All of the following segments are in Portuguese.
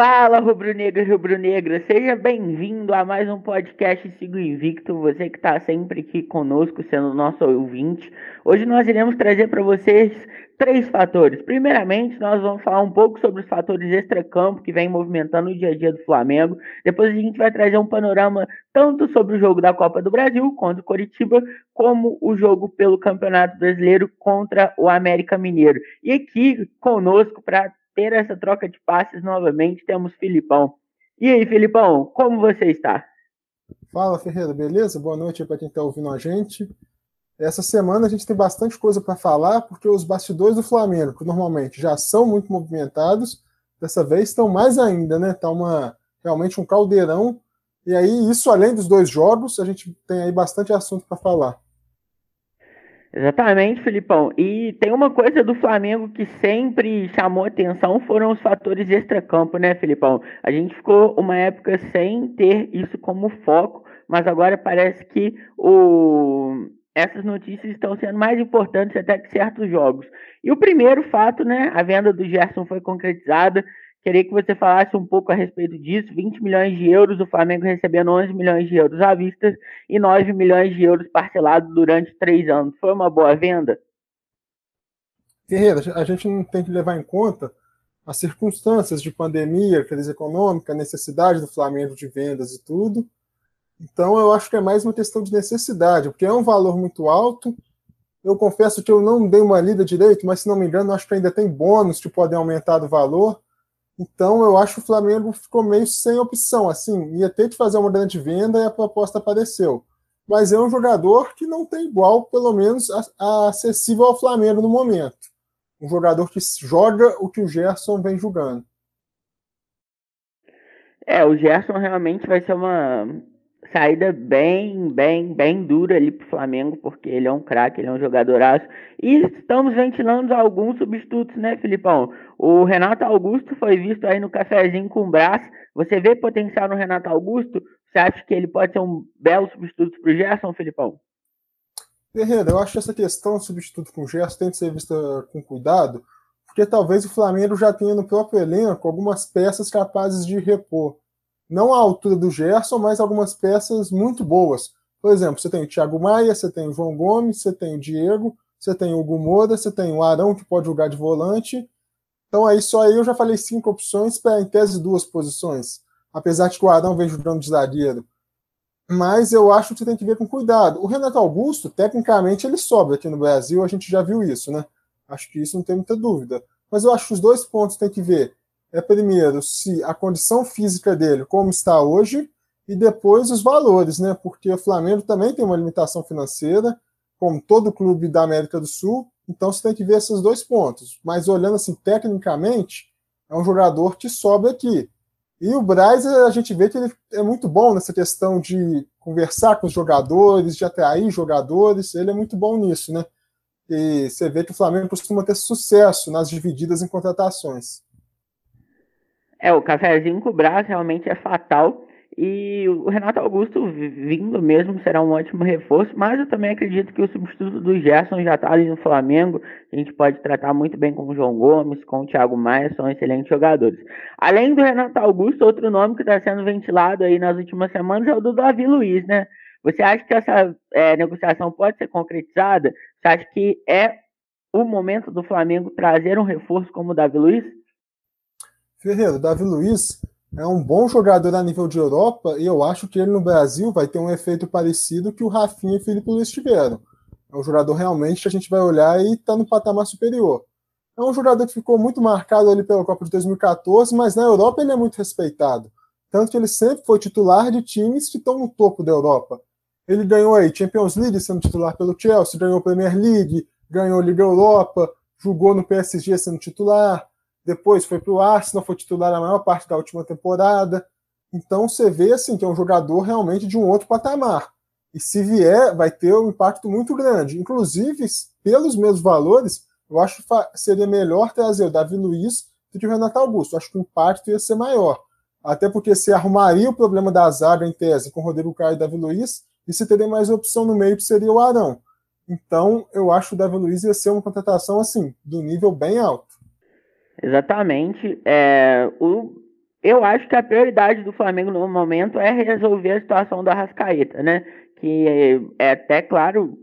Fala, rubro-negro e rubro-negra, seja bem-vindo a mais um podcast Sigo Invicto, você que está sempre aqui conosco, sendo nosso ouvinte. Hoje nós iremos trazer para vocês três fatores. Primeiramente, nós vamos falar um pouco sobre os fatores extracampo que vem movimentando o dia a dia do Flamengo. Depois a gente vai trazer um panorama tanto sobre o jogo da Copa do Brasil contra o Coritiba, como o jogo pelo Campeonato Brasileiro contra o América Mineiro. E aqui conosco para ter essa troca de passes novamente, temos Filipão. E aí, Filipão, como você está? Fala, Ferreira, beleza? Boa noite para quem está ouvindo a gente. Essa semana a gente tem bastante coisa para falar, porque os bastidores do Flamengo, que normalmente já são muito movimentados, dessa vez estão mais ainda, né? Está uma, realmente um caldeirão. E aí, isso além dos dois jogos, a gente tem aí bastante assunto para falar. Exatamente, Filipão. E tem uma coisa do Flamengo que sempre chamou atenção, foram os fatores extracampo, né, Filipão? A gente ficou uma época sem ter isso como foco, mas agora parece que o... essas notícias estão sendo mais importantes até que certos jogos. E o primeiro fato, né, a venda do Gerson foi concretizada, Queria que você falasse um pouco a respeito disso. 20 milhões de euros, o Flamengo recebendo 11 milhões de euros à vista e 9 milhões de euros parcelados durante três anos. Foi uma boa venda? Ferreira, a gente não tem que levar em conta as circunstâncias de pandemia, crise econômica, necessidade do Flamengo de vendas e tudo. Então, eu acho que é mais uma questão de necessidade, porque é um valor muito alto. Eu confesso que eu não dei uma lida direito, mas se não me engano, acho que ainda tem bônus que podem aumentar o valor. Então, eu acho que o Flamengo ficou meio sem opção. Assim, ia ter que fazer uma grande venda e a proposta apareceu. Mas é um jogador que não tem igual, pelo menos, a, a acessível ao Flamengo no momento. Um jogador que joga o que o Gerson vem jogando. É, o Gerson realmente vai ser uma, saída bem, bem, bem dura ali pro Flamengo, porque ele é um craque, ele é um jogadoraço. E estamos ventilando alguns substitutos, né, Filipão? O Renato Augusto foi visto aí no cafezinho com o braço. Você vê potencial no Renato Augusto? Você acha que ele pode ser um belo substituto pro Gerson, Filipão? Ferreira, eu acho que essa questão substituto com o Gerson tem que ser vista com cuidado, porque talvez o Flamengo já tenha no próprio elenco algumas peças capazes de repor não à altura do Gerson, mas algumas peças muito boas. Por exemplo, você tem o Thiago Maia, você tem o João Gomes, você tem o Diego, você tem o Moura, você tem o Arão, que pode jogar de volante. Então aí só aí eu já falei cinco opções para, em tese, duas posições. Apesar de que o Arão vem jogando de zagueiro. Mas eu acho que você tem que ver com cuidado. O Renato Augusto, tecnicamente, ele sobra aqui no Brasil, a gente já viu isso, né? Acho que isso não tem muita dúvida. Mas eu acho que os dois pontos tem que ver é primeiro se a condição física dele como está hoje e depois os valores, né? Porque o Flamengo também tem uma limitação financeira, como todo clube da América do Sul. Então você tem que ver esses dois pontos. Mas olhando assim tecnicamente, é um jogador que sobe aqui. E o Braz, a gente vê que ele é muito bom nessa questão de conversar com os jogadores, de atrair jogadores. Ele é muito bom nisso, né? E você vê que o Flamengo costuma ter sucesso nas divididas em contratações. É, o cafezinho com o braço realmente é fatal. E o Renato Augusto vindo mesmo será um ótimo reforço, mas eu também acredito que o substituto do Gerson já está ali no Flamengo. A gente pode tratar muito bem com o João Gomes, com o Thiago Maia, são excelentes jogadores. Além do Renato Augusto, outro nome que está sendo ventilado aí nas últimas semanas é o do Davi Luiz, né? Você acha que essa é, negociação pode ser concretizada? Você acha que é o momento do Flamengo trazer um reforço como o Davi Luiz? Ferreira, Davi Luiz é um bom jogador a nível de Europa e eu acho que ele no Brasil vai ter um efeito parecido que o Rafinha e o Felipe Luiz tiveram. É um jogador realmente que a gente vai olhar e está no patamar superior. É um jogador que ficou muito marcado ali pela Copa de 2014, mas na Europa ele é muito respeitado. Tanto que ele sempre foi titular de times que estão no topo da Europa. Ele ganhou aí Champions League sendo titular pelo Chelsea, ganhou Premier League, ganhou Liga Europa, jogou no PSG sendo titular, depois foi para o Arsenal, foi titular a maior parte da última temporada. Então você vê assim que é um jogador realmente de um outro patamar. E se vier, vai ter um impacto muito grande. Inclusive, pelos mesmos valores, eu acho que seria melhor trazer o Davi Luiz do que o Renato Augusto. Eu acho que o impacto ia ser maior. Até porque se arrumaria o problema da zaga em tese com Rodrigo Caio e Davi Luiz, e você teria mais opção no meio que seria o Arão. Então, eu acho que o Davi Luiz ia ser uma contratação assim, do nível bem alto. Exatamente. É, o eu acho que a prioridade do Flamengo no momento é resolver a situação da Rascaeta, né? Que é, é até claro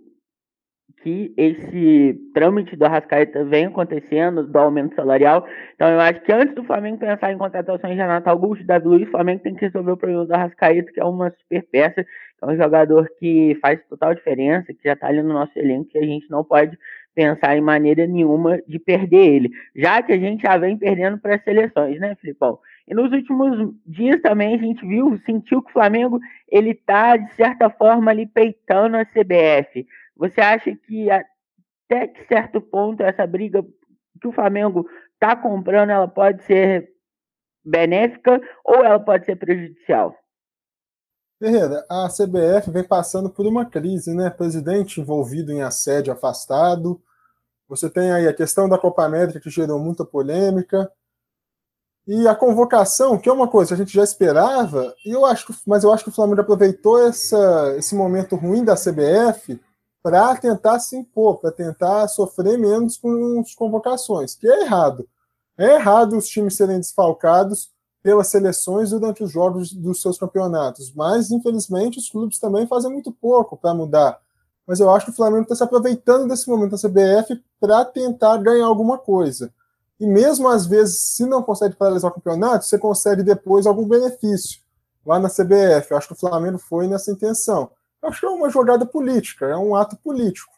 que esse trâmite do Arrascaeta vem acontecendo, do aumento salarial. Então, eu acho que antes do Flamengo pensar em contratações de Renato Augusto e Davi Luiz, o Flamengo tem que resolver o problema do Arrascaeta, que é uma super peça, é um jogador que faz total diferença, que já está ali no nosso elenco, que a gente não pode pensar em maneira nenhuma de perder ele, já que a gente já vem perdendo para as seleções, né, Filipão? E nos últimos dias também a gente viu, sentiu que o Flamengo ele tá de certa forma ali peitando a CBF. Você acha que até que certo ponto essa briga que o Flamengo está comprando, ela pode ser benéfica ou ela pode ser prejudicial? Ferreira, a CBF vem passando por uma crise, né? Presidente envolvido em assédio afastado. Você tem aí a questão da Copa América que gerou muita polêmica. E a convocação, que é uma coisa que a gente já esperava, e eu acho que, mas eu acho que o Flamengo aproveitou essa, esse momento ruim da CBF para tentar se impor, para tentar sofrer menos com as convocações, que é errado. É errado os times serem desfalcados pelas seleções durante os jogos dos seus campeonatos, mas infelizmente os clubes também fazem muito pouco para mudar. Mas eu acho que o Flamengo está se aproveitando desse momento da CBF para tentar ganhar alguma coisa. E mesmo às vezes, se não consegue paralisar o campeonato, você consegue depois algum benefício lá na CBF. Eu acho que o Flamengo foi nessa intenção acho que é uma jogada política, é um ato político.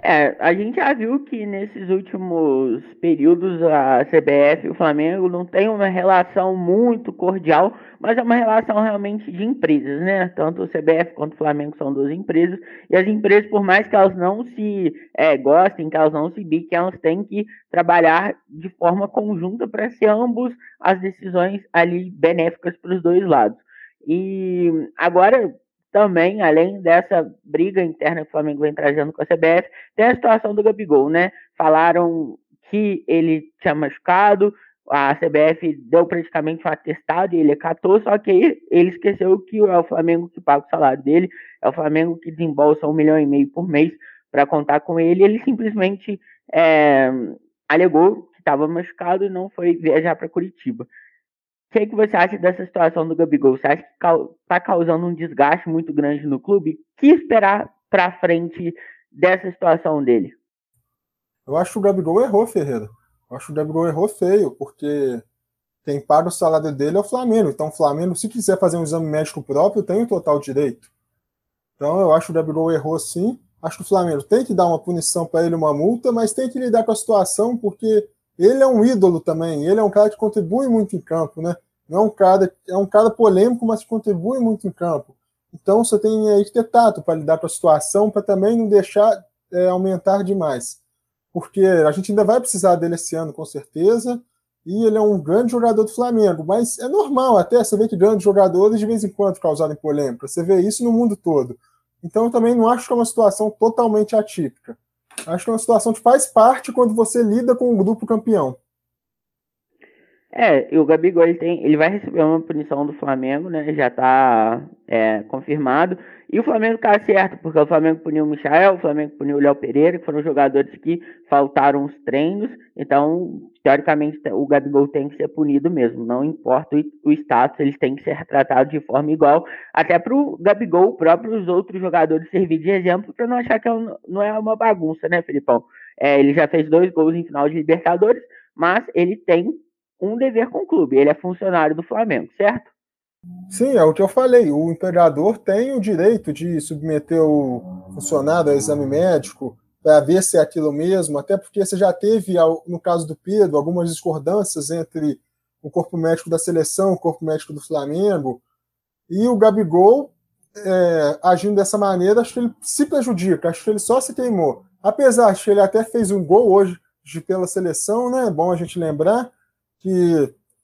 É, a gente já viu que nesses últimos períodos a CBF e o Flamengo não tem uma relação muito cordial, mas é uma relação realmente de empresas, né? Tanto o CBF quanto o Flamengo são duas empresas, e as empresas, por mais que elas não se é, gostem, que elas não se biquem, elas têm que trabalhar de forma conjunta para ser ambos as decisões ali benéficas para os dois lados. E agora, também, além dessa briga interna que o Flamengo vem trazendo com a CBF, tem a situação do Gabigol, né? Falaram que ele tinha machucado, a CBF deu praticamente um atestado e ele acatou, só que ele esqueceu que é o Flamengo que paga o salário dele, é o Flamengo que desembolsa um milhão e meio por mês para contar com ele, ele simplesmente é, alegou que estava machucado e não foi viajar para Curitiba. O que, que você acha dessa situação do Gabigol? Você acha que está causando um desgaste muito grande no clube? O que esperar para frente dessa situação dele? Eu acho que o Gabigol errou, Ferreira. Eu acho que o Gabigol errou feio, porque quem paga o salário dele é o Flamengo. Então, o Flamengo, se quiser fazer um exame médico próprio, tem o total direito. Então, eu acho que o Gabigol errou sim. Acho que o Flamengo tem que dar uma punição para ele, uma multa, mas tem que lidar com a situação, porque ele é um ídolo também. Ele é um cara que contribui muito em campo, né? Não é um cara, é um cara polêmico, mas contribui muito em campo. Então você tem aí que ter tato para lidar com a situação, para também não deixar é, aumentar demais. Porque a gente ainda vai precisar dele esse ano, com certeza. E ele é um grande jogador do Flamengo, mas é normal até você ver que grandes jogadores de vez em quando causarem polêmica. Você vê isso no mundo todo. Então eu também não acho que é uma situação totalmente atípica. Acho que é uma situação que faz parte quando você lida com o grupo campeão. É, e o Gabigol ele, tem, ele vai receber uma punição do Flamengo, né? Já está é, confirmado. E o Flamengo está certo, porque o Flamengo puniu o Michael, o Flamengo puniu o Léo Pereira, que foram jogadores que faltaram os treinos. Então, teoricamente, o Gabigol tem que ser punido mesmo. Não importa o, status, eles têm que ser tratados de forma igual. Até para o Gabigol, próprios outros jogadores servir de exemplo, para não achar que é não é uma bagunça, né, Felipão? É, ele já fez dois gols em final de Libertadores, mas ele tem um dever com o clube. Ele é funcionário do Flamengo, certo? Sim, é o que eu falei. O imperador tem o direito de submeter o funcionário ao exame médico para ver se é aquilo mesmo, até porque você já teve, no caso do Pedro, algumas discordâncias entre o corpo médico da seleção, o corpo médico do Flamengo, e o Gabigol, é, agindo dessa maneira, acho que ele se prejudica, acho que ele só se queimou. Apesar de que ele até fez um gol hoje pela seleção, né? É bom a gente lembrar, que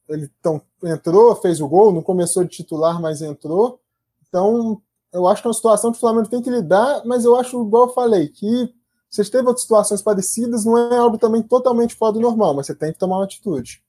ele então, entrou, fez o gol, não começou de titular, mas entrou. Então, eu acho que é uma situação que o Flamengo tem que lidar, mas eu acho, igual eu falei, que você teve outras situações parecidas, não é algo também totalmente fora do normal, mas você tem que tomar uma atitude.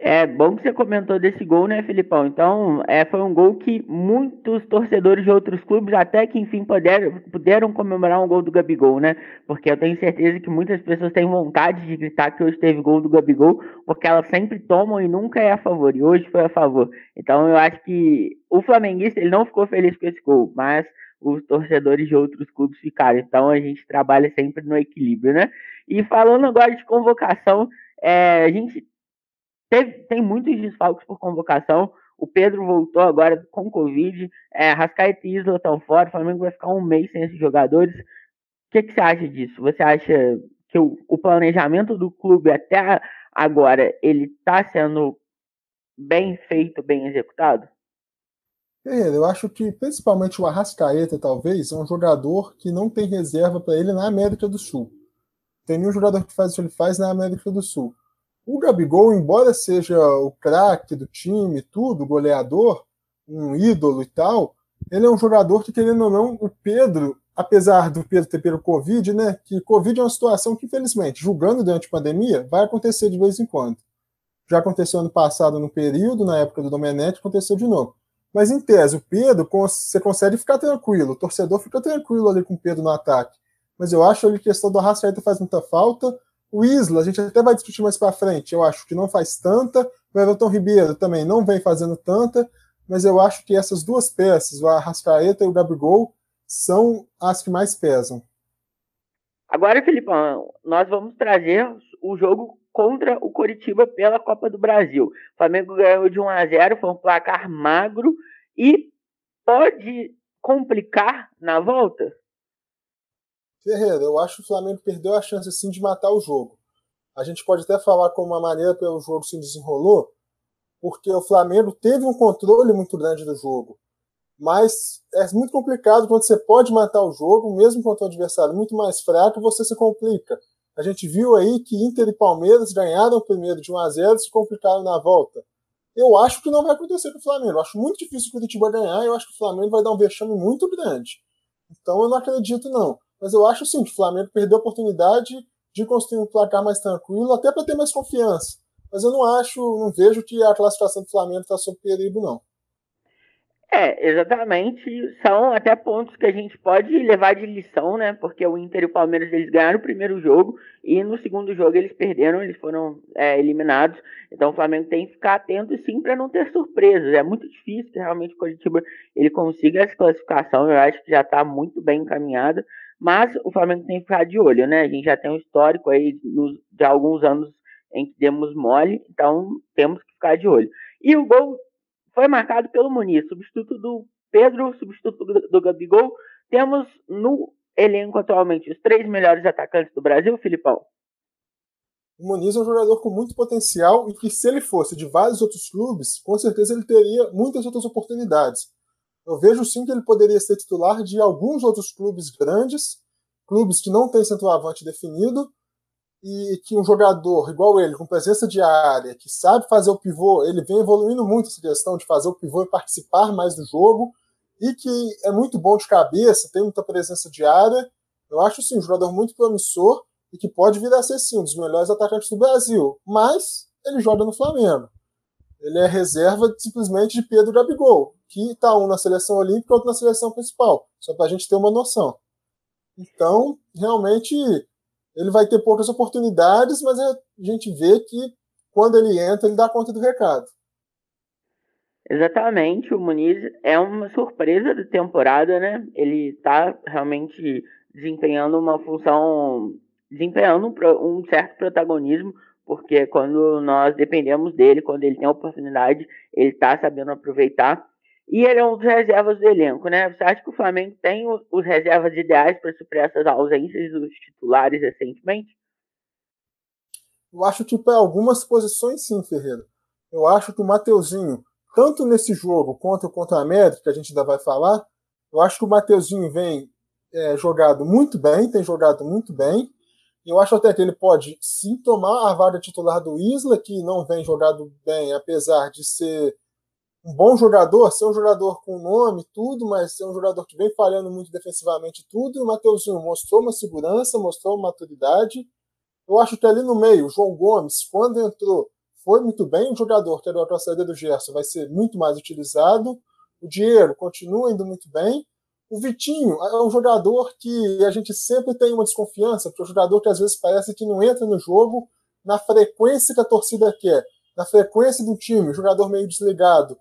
É bom que você comentou desse gol, né, Filipão? Então, é, foi um gol que muitos torcedores de outros clubes até que enfim puderam, puderam comemorar um gol do Gabigol, né? Porque eu tenho certeza que muitas pessoas têm vontade de gritar que hoje teve gol do Gabigol, porque elas sempre tomam e nunca é a favor, e hoje foi a favor. Então, eu acho que o flamenguista ele não ficou feliz com esse gol, mas os torcedores de outros clubes ficaram. Então, a gente trabalha sempre no equilíbrio, né? E falando agora de convocação, é, a gente Teve, tem muitos desfalques por convocação. O Pedro voltou agora com Covid. É, Rascaeta e Isla estão fora. O Flamengo vai ficar um mês sem esses jogadores. O que, que você acha disso? Você acha que o, o planejamento do clube até agora ele está sendo bem feito, bem executado? É, eu acho que principalmente o Arrascaeta, talvez, é um jogador que não tem reserva para ele na América do Sul. Tem nenhum jogador que faz o que ele faz na América do Sul. O Gabigol, embora seja o craque do time, tudo, goleador, um ídolo e tal, ele é um jogador que, querendo ou não, o Pedro, apesar do Pedro ter pelo Covid, né? Que Covid é uma situação que, infelizmente, julgando durante a pandemia, vai acontecer de vez em quando. Já aconteceu ano passado no período, na época do Domenech, aconteceu de novo. Mas em tese, o Pedro, você consegue ficar tranquilo, o torcedor fica tranquilo ali com o Pedro no ataque. Mas eu acho que a questão do Arrascaeta faz muita falta. O Isla, a gente até vai discutir mais para frente, eu acho que não faz tanta. O Everton Ribeiro também não vem fazendo tanta, mas eu acho que essas duas peças, o Arrascaeta e o Gabigol, são as que mais pesam. Agora, Filipão, nós vamos trazer o jogo contra o Coritiba pela Copa do Brasil. O Flamengo ganhou de 1 a 0, foi um placar magro e pode complicar na volta? Ferreira, eu acho que o Flamengo perdeu a chance sim de matar o jogo. A gente pode até falar como uma maneira pelo jogo se desenrolou, porque o Flamengo teve um controle muito grande do jogo. Mas é muito complicado quando você pode matar o jogo, mesmo contra um adversário muito mais fraco, você se complica. A gente viu aí que Inter e Palmeiras ganharam o primeiro de 1 a 0 e se complicaram na volta. Eu acho que não vai acontecer com o Flamengo. Eu acho muito difícil o Curitiba ganhar. Eu acho que o Flamengo vai dar um vexame muito grande. Então eu não acredito, não. Mas eu acho sim que o Flamengo perdeu a oportunidade de construir um placar mais tranquilo, até para ter mais confiança. Mas eu não acho, não vejo que a classificação do Flamengo está sob perigo, não. É, exatamente. São até pontos que a gente pode levar de lição, né? Porque o Inter e o Palmeiras eles ganharam o primeiro jogo e no segundo jogo eles perderam, eles foram é, eliminados. Então o Flamengo tem que ficar atento sim para não ter surpresas. É muito difícil que realmente o Curitiba ele consiga essa classificação. Eu acho que já está muito bem encaminhado. Mas o Flamengo tem que ficar de olho, né? A gente já tem um histórico aí de alguns anos em que demos mole, então temos que ficar de olho. E o gol foi marcado pelo Muniz, substituto do Pedro, substituto do, Gabigol. Temos no elenco atualmente os três melhores atacantes do Brasil, Filipão. O Muniz é um jogador com muito potencial e que, se ele fosse de vários outros clubes, com certeza ele teria muitas outras oportunidades. Eu vejo sim que ele poderia ser titular de alguns outros clubes grandes, clubes que não têm centroavante definido, e que um jogador igual ele, com presença de área, que sabe fazer o pivô, ele vem evoluindo muito essa questão de fazer o pivô e participar mais do jogo, e que é muito bom de cabeça, tem muita presença de área. Eu acho sim um jogador muito promissor e que pode vir a ser sim um dos melhores atacantes do Brasil, mas ele joga no Flamengo. Ele é reserva simplesmente de Pedro Gabigol, que está um na seleção olímpica e outro na seleção principal, só para a gente ter uma noção. Então, realmente, ele vai ter poucas oportunidades, mas a gente vê que quando ele entra, ele dá conta do recado. Exatamente, o Muniz é uma surpresa da temporada, né? Ele está realmente desempenhando uma função, desempenhando um, certo protagonismo porque quando nós dependemos dele, quando ele tem a oportunidade, ele está sabendo aproveitar. E ele é um dos reservas do elenco, né? Você acha que o Flamengo tem os, reservas ideais para suprir essas ausências dos titulares recentemente? Eu acho que para algumas posições sim, Ferreira. Eu acho que o Mateuzinho, tanto nesse jogo quanto contra a América, que a gente ainda vai falar, eu acho que o Mateuzinho vem é, jogado muito bem, tem jogado muito bem. Eu acho até que ele pode sim tomar a vaga titular do Isla, que não vem jogado bem, apesar de ser um bom jogador, ser um jogador com nome, tudo, mas ser um jogador que vem falhando muito defensivamente tudo. E o Mateuzinho mostrou uma segurança, mostrou uma maturidade. Eu acho que ali no meio, o João Gomes, quando entrou, foi muito bem. O jogador que era o saída do Gerson vai ser muito mais utilizado. O Diego continua indo muito bem. O Vitinho é um jogador que a gente sempre tem uma desconfiança, porque é um jogador que às vezes parece que não entra no jogo na frequência que a torcida quer, na frequência do time, jogador meio desligado.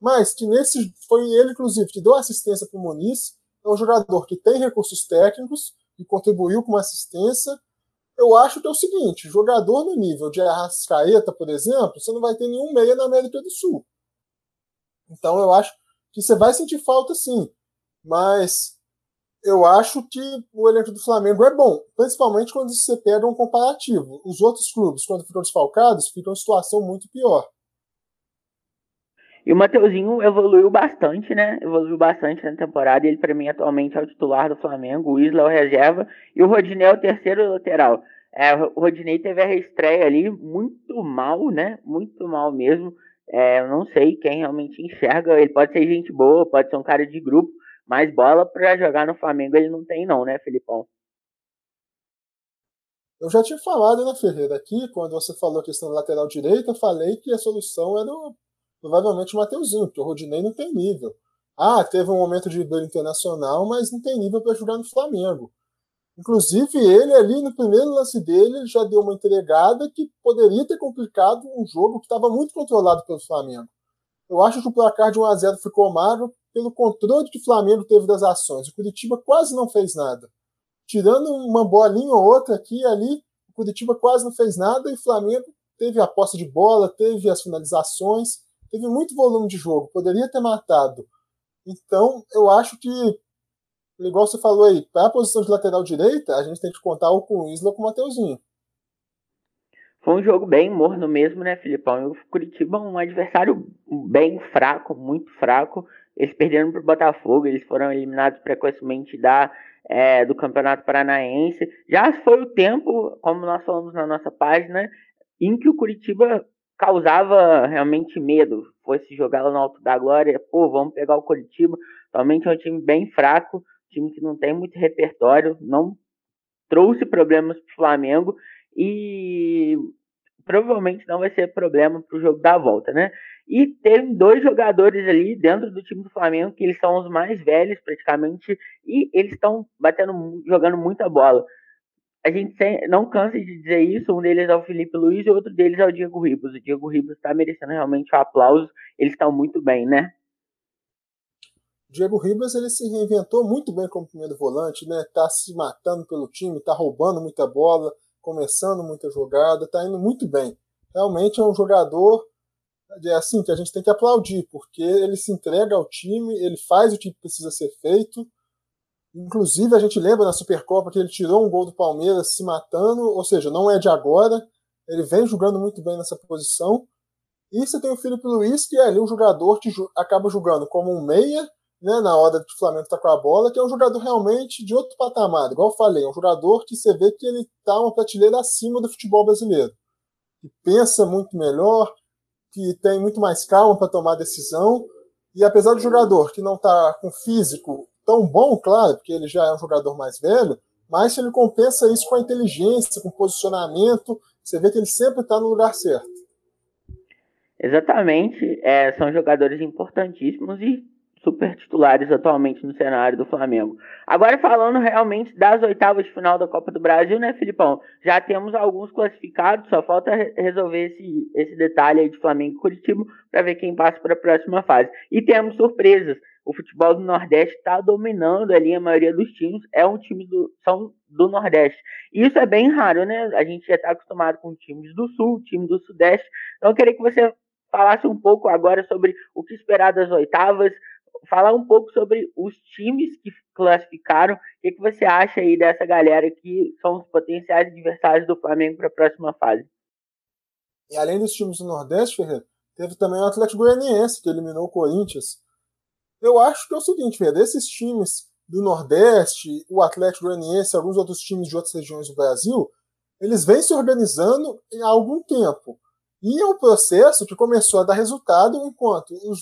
Mas que nesse foi ele, inclusive, que deu assistência para o Muniz. É um jogador que tem recursos técnicos e contribuiu com uma assistência. Eu acho que é o seguinte: jogador no nível de Arrascaeta, por exemplo, você não vai ter nenhum meia na América do Sul. Então eu acho que você vai sentir falta sim mas eu acho que o elenco do Flamengo é bom, principalmente quando você pega um comparativo. Os outros clubes, quando ficam desfalcados, ficam em situação muito pior. E o Mateuzinho evoluiu bastante, né? Evoluiu bastante na temporada. Ele, para mim, atualmente é o titular do Flamengo. O Isla é o reserva. E o Rodinei é o terceiro lateral. É, o Rodinei teve a reestreia ali muito mal, né? Muito mal mesmo. É, eu não sei quem realmente enxerga. Ele pode ser gente boa, pode ser um cara de grupo mas bola para jogar no Flamengo ele não tem, não, né, Felipão? Eu já tinha falado, né, Ferreira, aqui, quando você falou a questão da lateral direita, falei que a solução era o, provavelmente o Mateuzinho, porque o Rodinei não tem nível. Ah, teve um momento de nível internacional, mas não tem nível para jogar no Flamengo. Inclusive, ele ali no primeiro lance dele já deu uma entregada que poderia ter complicado um jogo que estava muito controlado pelo Flamengo. Eu acho que o placar de 1 a 0 ficou magro pelo controle que o Flamengo teve das ações. O Curitiba quase não fez nada. Tirando uma bolinha ou outra aqui e ali, o Curitiba quase não fez nada e o Flamengo teve a posse de bola, teve as finalizações, teve muito volume de jogo, poderia ter matado. Então, eu acho que, igual você falou aí, para a posição de lateral direita, a gente tem que contar ou com o Isla ou com o Mateuzinho. Foi um jogo bem morno mesmo, né, Filipão? O Curitiba um adversário bem fraco, muito fraco. Eles perderam para o Botafogo, eles foram eliminados precocemente da, é, do Campeonato Paranaense. Já foi o tempo, como nós falamos na nossa página, em que o Curitiba causava realmente medo. Fosse jogar lá no Alto da Glória, pô, vamos pegar o Curitiba. Atualmente é um time bem fraco, time que não tem muito repertório, não trouxe problemas para o Flamengo e provavelmente não vai ser problema para o jogo da volta, né? E tem dois jogadores ali dentro do time do Flamengo que eles são os mais velhos praticamente e eles estão batendo, jogando muita bola. A gente não cansa de dizer isso. Um deles é o Felipe Luiz e outro deles é o Diego Ribas. O Diego Ribas está merecendo realmente o um aplauso. Eles estão muito bem, né? Diego Ribas ele se reinventou muito bem como primeiro volante, né? Tá se matando pelo time, tá roubando muita bola, começando muita jogada, tá indo muito bem. Realmente é um jogador é assim que a gente tem que aplaudir, porque ele se entrega ao time, ele faz o que precisa ser feito. Inclusive, a gente lembra na Supercopa que ele tirou um gol do Palmeiras se matando, ou seja, não é de agora. Ele vem jogando muito bem nessa posição. E você tem o Felipe Luiz, que é ali um jogador que acaba jogando como um meia, né, na hora que o Flamengo está com a bola, que é um jogador realmente de outro patamar. Igual eu falei, é um jogador que você vê que ele está uma prateleira acima do futebol brasileiro. Que pensa muito melhor, que tem muito mais calma para tomar decisão. E apesar do jogador que não está com físico tão bom, claro, porque ele já é um jogador mais velho, mas ele compensa isso com a inteligência, com o posicionamento. Você vê que ele sempre está no lugar certo. Exatamente. É, são jogadores importantíssimos e super titulares atualmente no cenário do Flamengo. Agora falando realmente das oitavas de final da Copa do Brasil, né, Filipão? Já temos alguns classificados, só falta resolver esse, esse detalhe aí de Flamengo e Curitiba para ver quem passa para a próxima fase. E temos surpresas. O futebol do Nordeste está dominando ali a maioria dos times, é um time do, são do Nordeste. E isso é bem raro, né? A gente já está acostumado com times do Sul, time do Sudeste. Então eu queria que você falasse um pouco agora sobre o que esperar das oitavas, falar um pouco sobre os times que classificaram. O que, que você acha aí dessa galera que são os potenciais adversários do Flamengo para a próxima fase? E além dos times do Nordeste, Ferreira, teve também o Atlético Goianiense, que eliminou o Corinthians. Eu acho que é o seguinte, esses times do Nordeste, o Atlético Goianiense, alguns outros times de outras regiões do Brasil, eles vêm se organizando há algum tempo. E é um processo que começou a dar resultado enquanto os,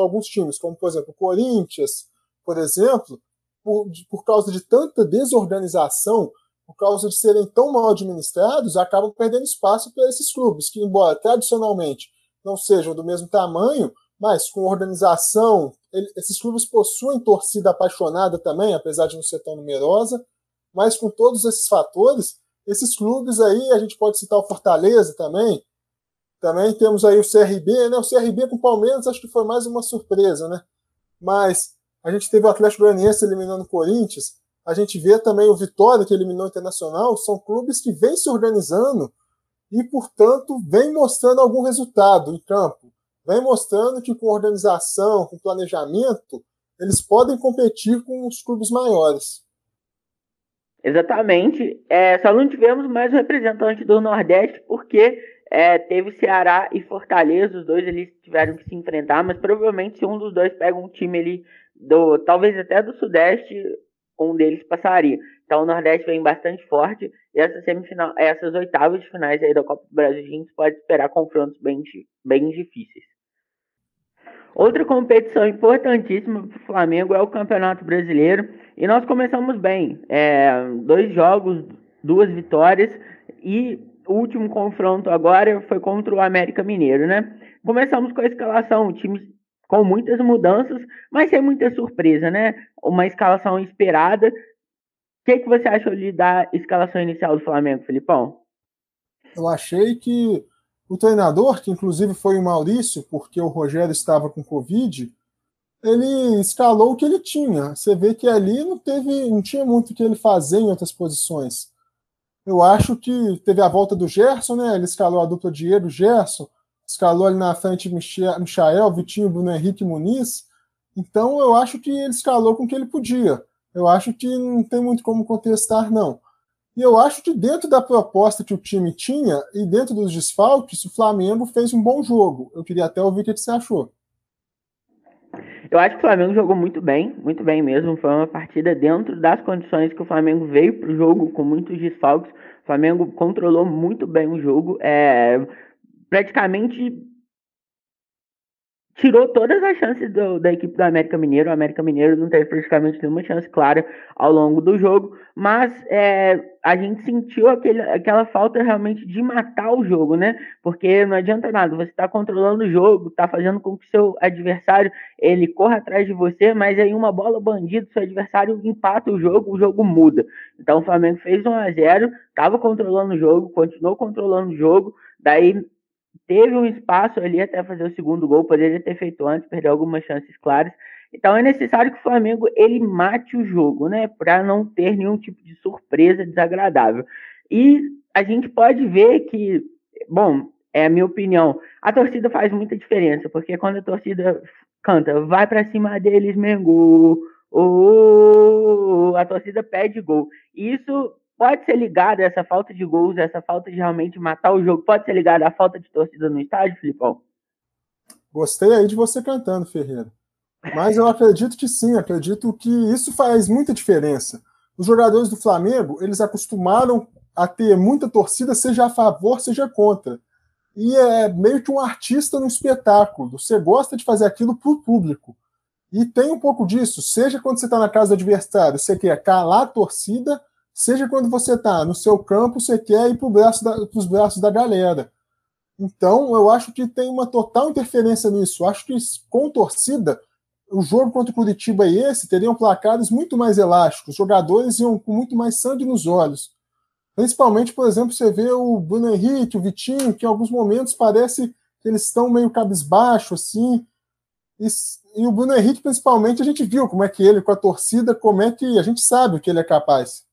alguns times, como por exemplo o Corinthians, por exemplo, por, por causa de tanta desorganização, por causa de serem tão mal administrados, acabam perdendo espaço para esses clubes, que, embora tradicionalmente não sejam do mesmo tamanho, mas com organização, ele, esses clubes possuem torcida apaixonada também, apesar de não ser tão numerosa, mas com todos esses fatores, esses clubes aí, a gente pode citar o Fortaleza também, também temos aí o CRB, né? O CRB com o Palmeiras acho que foi mais uma surpresa, né? Mas a gente teve o Atlético Goianiense eliminando o Corinthians, a gente vê também o Vitória que eliminou o Internacional, são clubes que vêm se organizando e, portanto, vêm mostrando algum resultado em campo. Vem mostrando que com organização, com planejamento, eles podem competir com os clubes maiores. Exatamente. É, só não tivemos mais um representante do Nordeste porque é, teve Ceará e Fortaleza, os dois eles tiveram que se enfrentar, mas provavelmente se um dos dois pega um time ali do, talvez até do Sudeste, um deles passaria. Então o Nordeste vem bastante forte e essa semifinal, essas oitavas de finais aí da Copa do Brasil a gente pode esperar confrontos bem, bem difíceis. Outra competição importantíssima para o Flamengo é o Campeonato Brasileiro e nós começamos bem, é, dois jogos, duas vitórias e o último confronto agora foi contra o América Mineiro, né? Começamos com a escalação, o time com muitas mudanças, mas sem muita surpresa, né? Uma escalação esperada. O que, que você achou de da escalação inicial do Flamengo, Filipão? Eu achei que o treinador, que inclusive foi o Maurício, porque o Rogério estava com Covid, ele escalou o que ele tinha. Você vê que ali não teve, não tinha muito o que ele fazer em outras posições. Eu acho que teve a volta do Gerson, né? Ele escalou a dupla Diego Gerson, escalou ali na frente Michael, Vitinho, Bruno Henrique Muniz. Então eu acho que ele escalou com o que ele podia. Eu acho que não tem muito como contestar, não. E eu acho que dentro da proposta que o time tinha e dentro dos desfalques, o Flamengo fez um bom jogo. Eu queria até ouvir o que você achou. Eu acho que o Flamengo jogou muito bem, muito bem mesmo. Foi uma partida dentro das condições que o Flamengo veio para o jogo, com muitos desfalques. O Flamengo controlou muito bem o jogo. É, praticamente tirou todas as chances do, da equipe do América Mineiro. O América Mineiro não teve praticamente nenhuma chance clara ao longo do jogo, mas é, a gente sentiu aquele, aquela falta realmente de matar o jogo, né? Porque não adianta nada, você está controlando o jogo, está fazendo com que seu adversário ele corra atrás de você, mas aí uma bola bandida, seu adversário empata o jogo, o jogo muda. Então o Flamengo fez 1 a 0 estava controlando o jogo, continuou controlando o jogo, daí teve um espaço ali até fazer o segundo gol, poderia ter feito antes, perdeu algumas chances claras. Então é necessário que o Flamengo ele mate o jogo, né, para não ter nenhum tipo de surpresa desagradável. E a gente pode ver que, bom, é a minha opinião, a torcida faz muita diferença, porque quando a torcida canta, vai para cima deles, Mengo, oh, a torcida pede gol. Isso pode ser ligado a essa falta de gols, essa falta de realmente matar o jogo, pode ser ligado à falta de torcida no estádio, Filipão? Gostei aí de você cantando, Ferreira. Mas eu acredito que sim, acredito que isso faz muita diferença. Os jogadores do Flamengo, eles acostumaram a ter muita torcida, seja a favor, seja contra. E é meio que um artista no espetáculo. Você gosta de fazer aquilo para o público. E tem um pouco disso, seja quando você está na casa do adversário, você quer calar a torcida, Seja quando você está no seu campo, você quer ir para braço os braços da galera. Então, eu acho que tem uma total interferência nisso. Acho que com torcida, o jogo contra o Curitiba e esse teriam placares muito mais elásticos. Os jogadores iam com muito mais sangue nos olhos. Principalmente, por exemplo, você vê o Bruno Henrique, o Vitinho, que em alguns momentos parece que eles estão meio cabisbaixo, assim. E, e o Bruno Henrique, principalmente, a gente viu como é que ele, com a torcida, como é que a gente sabe o que ele é capaz.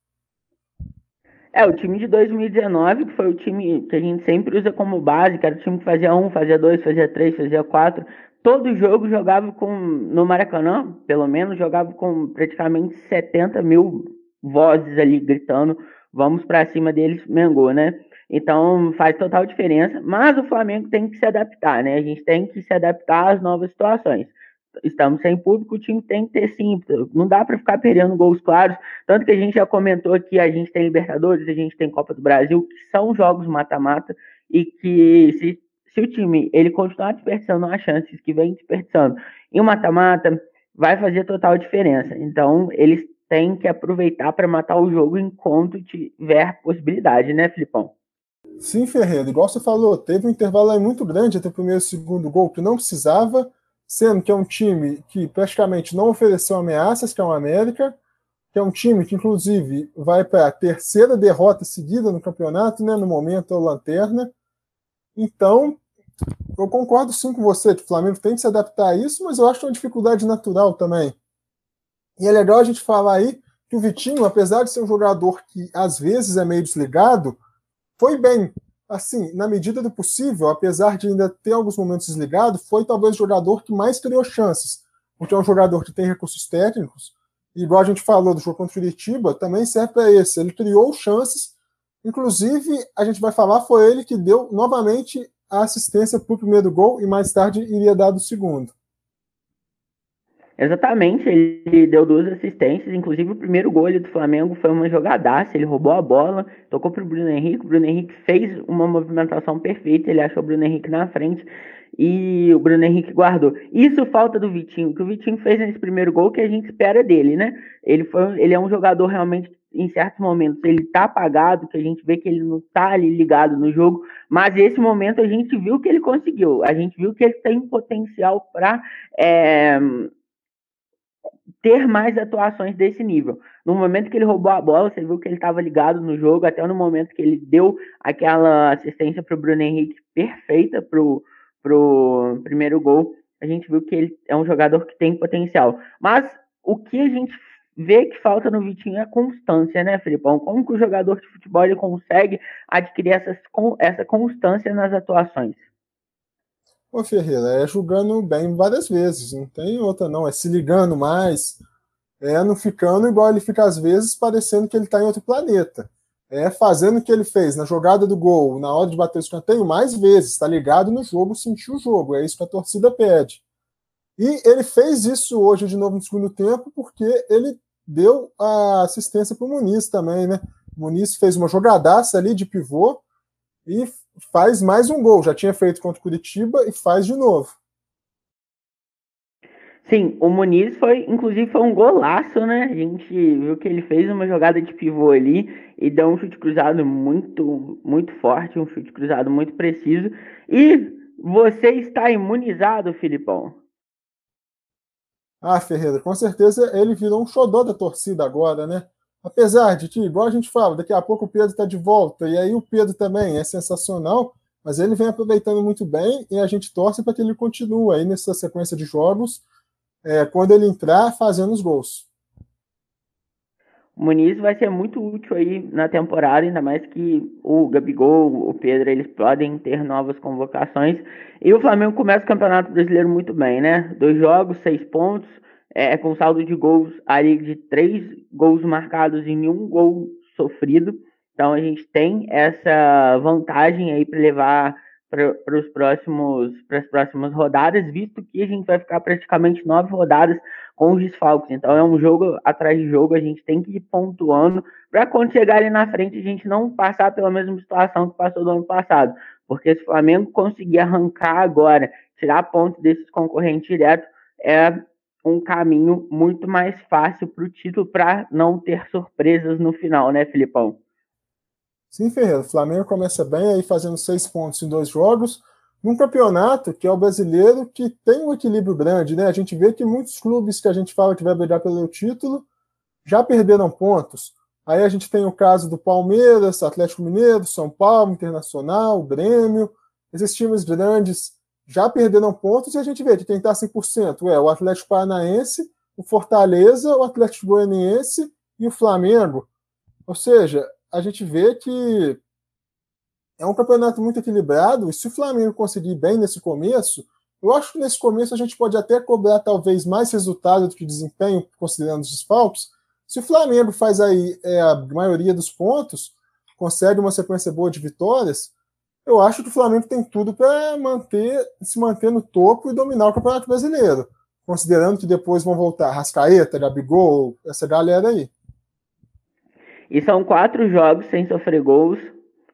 É, o time de 2019, que foi o time que a gente sempre usa como base, que era o time que fazia um, fazia dois, fazia três, fazia quatro. Todo jogo jogava com, no Maracanã, pelo menos, jogava com praticamente 70 mil vozes ali gritando, vamos para cima deles, Mengô, né? Então faz total diferença, mas o Flamengo tem que se adaptar, né? A gente tem que se adaptar às novas situações estamos sem público, o time tem que ter sim. Não dá para ficar perdendo gols claros. Tanto que a gente já comentou aqui, a gente tem Libertadores, a gente tem Copa do Brasil, que são jogos mata-mata, e que se, se o time ele continuar desperdiçando as chances que vem desperdiçando em mata-mata, vai fazer total diferença. Então, eles tem que aproveitar para matar o jogo enquanto tiver possibilidade, né, Filipão? Sim, Ferreira, igual você falou, teve um intervalo aí muito grande entre o primeiro e o segundo gol que não precisava, sendo que é um time que praticamente não ofereceu ameaças, que é o América, que é um time que, inclusive, vai para a terceira derrota seguida no campeonato, né? No momento é o Lanterna. Então, eu concordo sim com você que o Flamengo tem que se adaptar a isso, mas eu acho uma dificuldade natural também. E é legal a gente falar aí que o Vitinho, apesar de ser um jogador que às vezes é meio desligado, foi bem. Assim, na medida do possível, apesar de ainda ter alguns momentos desligado, foi talvez o jogador que mais criou chances. Porque é um jogador que tem recursos técnicos, e igual a gente falou do jogo contra o Curitiba, também serve para esse. Ele criou chances, inclusive, a gente vai falar, foi ele que deu novamente a assistência para o primeiro gol e mais tarde iria dar do segundo. Exatamente, ele deu duas assistências, inclusive o primeiro gol do Flamengo foi uma jogadaça, ele roubou a bola, tocou para o Bruno Henrique, o Bruno Henrique fez uma movimentação perfeita, ele achou o Bruno Henrique na frente e o Bruno Henrique guardou. Isso falta do Vitinho, que o Vitinho fez nesse primeiro gol que a gente espera dele, né? Ele, foi, ele é um jogador realmente em certos momentos ele tá apagado, que a gente vê que ele não tá ali ligado no jogo, mas esse momento a gente viu que ele conseguiu, a gente viu que ele tem potencial para é, ter mais atuações desse nível. No momento que ele roubou a bola, você viu que ele estava ligado no jogo, até no momento que ele deu aquela assistência para o Bruno Henrique perfeita para o primeiro gol, a gente viu que ele é um jogador que tem potencial. Mas o que a gente vê que falta no Vitinho é constância, né, Felipão? Como que o jogador de futebol ele consegue adquirir essas, essa constância nas atuações? Ô Ferreira, é jogando bem várias vezes, não tem outra não, é se ligando mais, é não ficando igual ele fica às vezes parecendo que ele está em outro planeta. É fazendo o que ele fez na jogada do gol, na hora de bater o escanteio, mais vezes, está ligado no jogo, sentiu o jogo, é isso que a torcida pede. E ele fez isso hoje de novo no segundo tempo, porque ele deu a assistência para o Muniz também, né? O Muniz fez uma jogadaça ali de pivô e faz mais um gol. Já tinha feito contra o Curitiba e faz de novo. Sim, o Muniz foi, inclusive, foi um golaço, né? A gente viu que ele fez uma jogada de pivô ali e deu um chute cruzado muito, muito forte, um chute cruzado muito preciso. E você está imunizado, Filipão? Ah, Ferreira, com certeza ele virou um xodó da torcida agora, né? Apesar de que, igual a gente fala, daqui a pouco o Pedro está de volta, e aí o Pedro também é sensacional, mas ele vem aproveitando muito bem e a gente torce para que ele continue aí nessa sequência de jogos, é, quando ele entrar, fazendo os gols. O Muniz vai ser muito útil aí na temporada, ainda mais que o Gabigol, o Pedro, eles podem ter novas convocações. E o Flamengo começa o Campeonato Brasileiro muito bem, né? Dois jogos, seis pontos, é, com saldo de gols ali de três gols marcados e nenhum gol sofrido. Então a gente tem essa vantagem aí para levar para os próximos para as próximas rodadas, visto que a gente vai ficar praticamente nove rodadas com os desfalques. Então é um jogo atrás de jogo, a gente tem que ir pontuando para quando chegar ali na frente a gente não passar pela mesma situação que passou do ano passado. Porque se o Flamengo conseguir arrancar agora, tirar pontos desses concorrentes direto, é um caminho muito mais fácil para o título para não ter surpresas no final, né, Filipão? Sim, Ferreira. O Flamengo começa bem aí fazendo seis pontos em dois jogos, num campeonato que é o brasileiro que tem um equilíbrio grande, né? A gente vê que muitos clubes que a gente fala que vai brigar pelo título já perderam pontos. Aí a gente tem o caso do Palmeiras, Atlético Mineiro, São Paulo, Internacional, Grêmio. Esses times grandes já perderam pontos e a gente vê que quem está 100% é o Atlético Paranaense, o Fortaleza, o Atlético Goianiense e o Flamengo. Ou seja, a gente vê que é um campeonato muito equilibrado e se o Flamengo conseguir bem nesse começo, eu acho que nesse começo a gente pode até cobrar talvez mais resultado do que desempenho, considerando os desfalques. Se o Flamengo faz aí é, a maioria dos pontos, consegue uma sequência boa de vitórias, eu acho que o Flamengo tem tudo para manter, se manter no topo e dominar o Campeonato Brasileiro, considerando que depois vão voltar Rascaeta, Gabigol, essa galera aí. E são quatro jogos sem sofrer gols,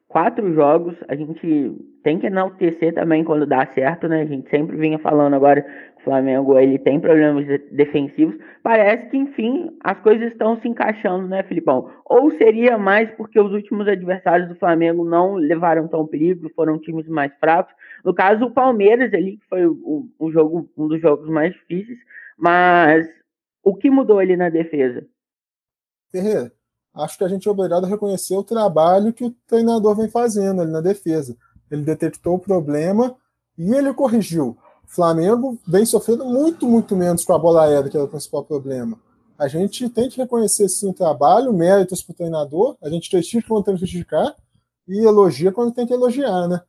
quatro jogos, a gente tem que enaltecer também quando dá certo, né? A gente sempre vinha falando agora Flamengo ele tem problemas defensivos. Parece que, enfim, as coisas estão se encaixando, né, Filipão? Ou seria mais porque os últimos adversários do Flamengo não levaram tão perigo, foram times mais fracos. No caso, o Palmeiras ali, que foi o, o jogo, um dos jogos mais difíceis. Mas o que mudou ali na defesa? Ferreira, acho que a gente é obrigado a reconhecer o trabalho que o treinador vem fazendo ali na defesa. Ele detectou o problema e ele corrigiu. O Flamengo vem sofrendo muito, muito menos com a bola aérea, que era o principal problema. A gente tem que reconhecer sim o trabalho, méritos para o treinador, a gente critica quando tem que criticar e elogia quando tem que elogiar, né?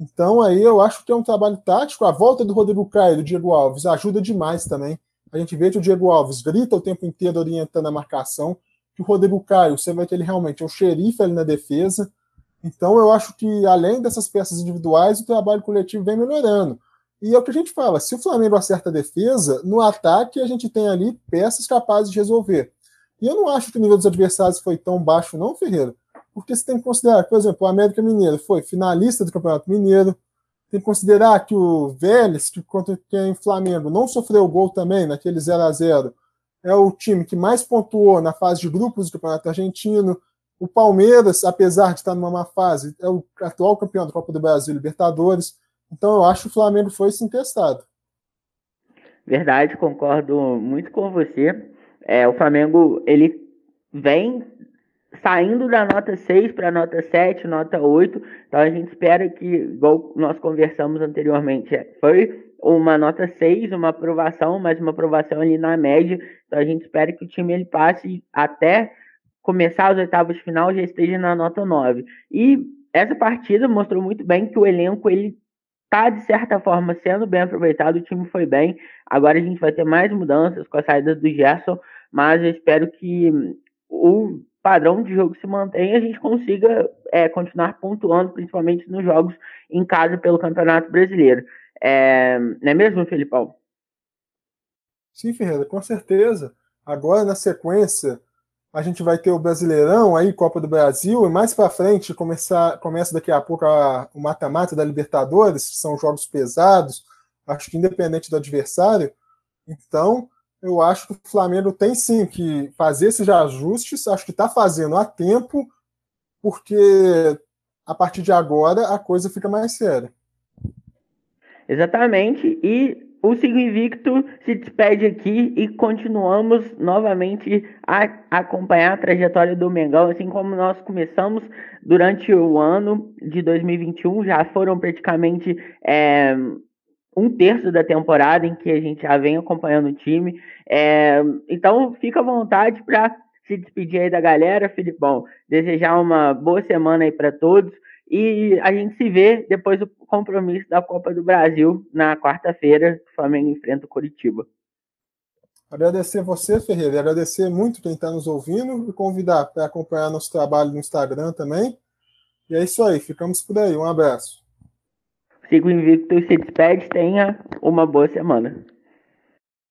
Então aí eu acho que é um trabalho tático. A volta do Rodrigo Caio e do Diego Alves ajuda demais também. A gente vê que o Diego Alves grita o tempo inteiro orientando a marcação, que o Rodrigo Caio, você vê que ele realmente é um xerife ali na defesa. Então eu acho que além dessas peças individuais, o trabalho coletivo vem melhorando. E é o que a gente fala: se o Flamengo acerta a defesa, no ataque a gente tem ali peças capazes de resolver. E eu não acho que o nível dos adversários foi tão baixo, não, Ferreira, porque você tem que considerar, por exemplo, o América Mineiro foi finalista do Campeonato Mineiro, tem que considerar que o Vélez, que contra quem Flamengo não sofreu gol também naquele 0 a 0 é o time que mais pontuou na fase de grupos do Campeonato Argentino. O Palmeiras, apesar de estar numa má fase, é o atual campeão da Copa do Brasil Libertadores. Então eu acho que o Flamengo foi sim testado. Verdade, concordo muito com você. É, o Flamengo ele vem saindo da nota 6 para nota 7, nota 8. Então a gente espera que, igual nós conversamos anteriormente, é, foi uma nota 6, uma aprovação, mas uma aprovação ali na média. Então a gente espera que o time ele passe até começar as oitavas de final já esteja na nota 9. E essa partida mostrou muito bem que o elenco ele tá de certa forma sendo bem aproveitado, o time foi bem. Agora a gente vai ter mais mudanças com a saída do Gerson, mas eu espero que o padrão de jogo se mantém, a gente consiga é, continuar pontuando, principalmente nos jogos em casa pelo Campeonato Brasileiro. É, não é mesmo, Felipão? Sim, Ferreira, com certeza. Agora, na sequência, a gente vai ter o Brasileirão, aí Copa do Brasil, e mais para frente começar, começa daqui a pouco a, o mata-mata da Libertadores, que são jogos pesados, acho que independente do adversário. Então, eu acho que o Flamengo tem sim que fazer esses ajustes, acho que está fazendo a tempo, porque a partir de agora a coisa fica mais séria. Exatamente, e o Sigo Invicto se despede aqui e continuamos novamente a acompanhar a trajetória do Mengão, assim como nós começamos durante o ano de 2021, já foram praticamente é, um terço da temporada em que a gente já vem acompanhando o time. É, então, fica à vontade para se despedir aí da galera, Filipão. Desejar uma boa semana aí para todos. E a gente se vê depois do compromisso da Copa do Brasil na quarta-feira, o Flamengo enfrenta o Curitiba. Agradecer você, Ferreira, agradecer muito quem está nos ouvindo e convidar para acompanhar nosso trabalho no Instagram também. E é isso aí, ficamos por aí. Um abraço. Sigo invicto e se despede. Tenha uma boa semana.